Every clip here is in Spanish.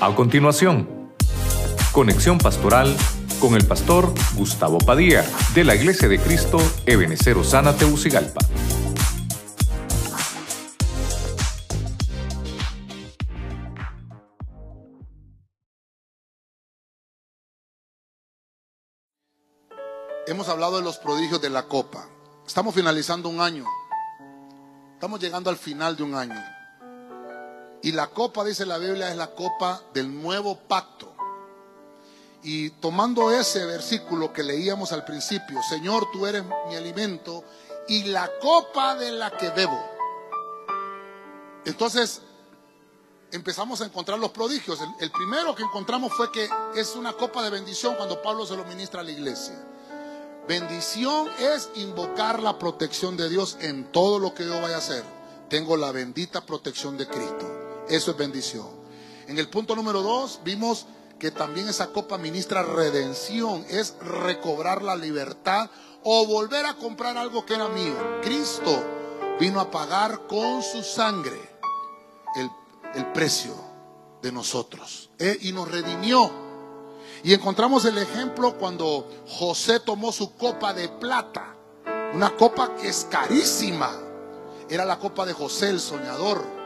A continuación, conexión pastoral con el pastor Gustavo Padilla de la Iglesia de Cristo Ebenecer Osana Teucigalpa. Hemos hablado de los prodigios de la copa. Estamos finalizando un año. Estamos llegando al final de un año. Y la copa, dice la Biblia, es la copa del nuevo pacto. Y tomando ese versículo que leíamos al principio, Señor, tú eres mi alimento y la copa de la que bebo. Entonces empezamos a encontrar los prodigios. El, el primero que encontramos fue que es una copa de bendición cuando Pablo se lo ministra a la iglesia. Bendición es invocar la protección de Dios en todo lo que yo vaya a hacer. Tengo la bendita protección de Cristo. Eso es bendición. En el punto número dos vimos que también esa copa ministra redención, es recobrar la libertad o volver a comprar algo que era mío. Cristo vino a pagar con su sangre el, el precio de nosotros eh, y nos redimió. Y encontramos el ejemplo cuando José tomó su copa de plata, una copa que es carísima. Era la copa de José el soñador.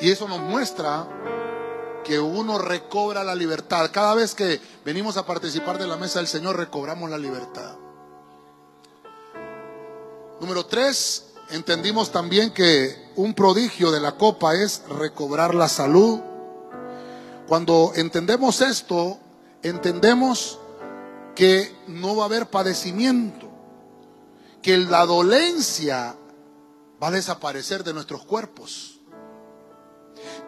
Y eso nos muestra que uno recobra la libertad. Cada vez que venimos a participar de la mesa del Señor, recobramos la libertad. Número tres, entendimos también que un prodigio de la copa es recobrar la salud. Cuando entendemos esto, entendemos que no va a haber padecimiento, que la dolencia va a desaparecer de nuestros cuerpos.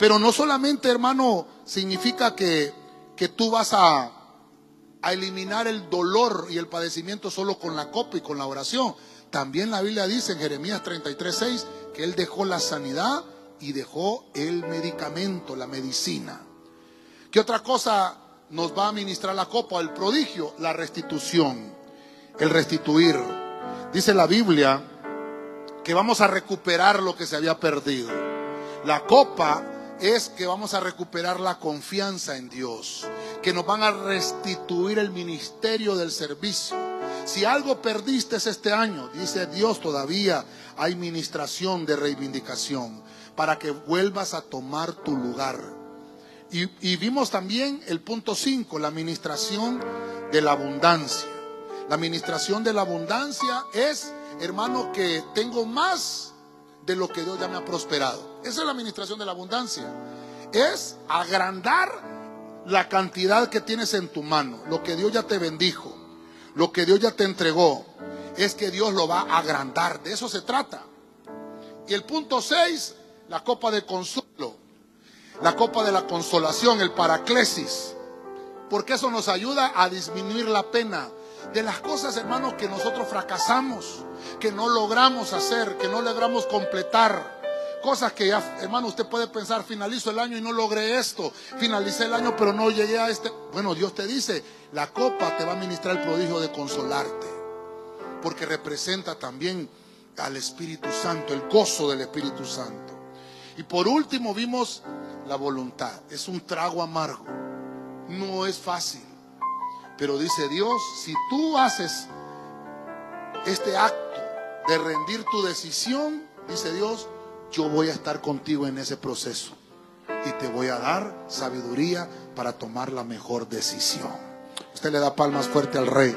Pero no solamente, hermano, significa que, que tú vas a, a eliminar el dolor y el padecimiento solo con la copa y con la oración. También la Biblia dice en Jeremías 33:6 que Él dejó la sanidad y dejó el medicamento, la medicina. ¿Qué otra cosa nos va a ministrar la copa, el prodigio, la restitución, el restituir. Dice la Biblia que vamos a recuperar lo que se había perdido. La copa es que vamos a recuperar la confianza en Dios, que nos van a restituir el ministerio del servicio. Si algo perdiste este año, dice Dios, todavía hay ministración de reivindicación para que vuelvas a tomar tu lugar. Y, vimos también el punto 5, la administración de la abundancia. La administración de la abundancia es, hermano, que tengo más de lo que Dios ya me ha prosperado. Esa es la administración de la abundancia. Es agrandar la cantidad que tienes en tu mano, lo que Dios ya te bendijo, lo que Dios ya te entregó. Es que Dios lo va a agrandar. De eso se trata. Y el punto 6, la copa de consuelo la copa de la consolación, el paraclesis, porque eso nos ayuda a disminuir la pena de las cosas, hermanos, que nosotros fracasamos, que no logramos hacer, que no logramos completar. Cosas que ya, hermano, usted puede pensar, finalizo el año y no logré esto, finalicé el año pero no llegué a este. Bueno, Dios te dice, la copa te va a ministrar el prodigio de consolarte, porque representa también al Espíritu Santo, el gozo del Espíritu Santo. Y por último vimos la voluntad. Es un trago amargo. No es fácil. Pero dice Dios, si tú haces este acto de rendir tu decisión, dice Dios, yo voy a estar contigo en ese proceso. Y te voy a dar sabiduría para tomar la mejor decisión. Usted le da palmas fuerte al rey.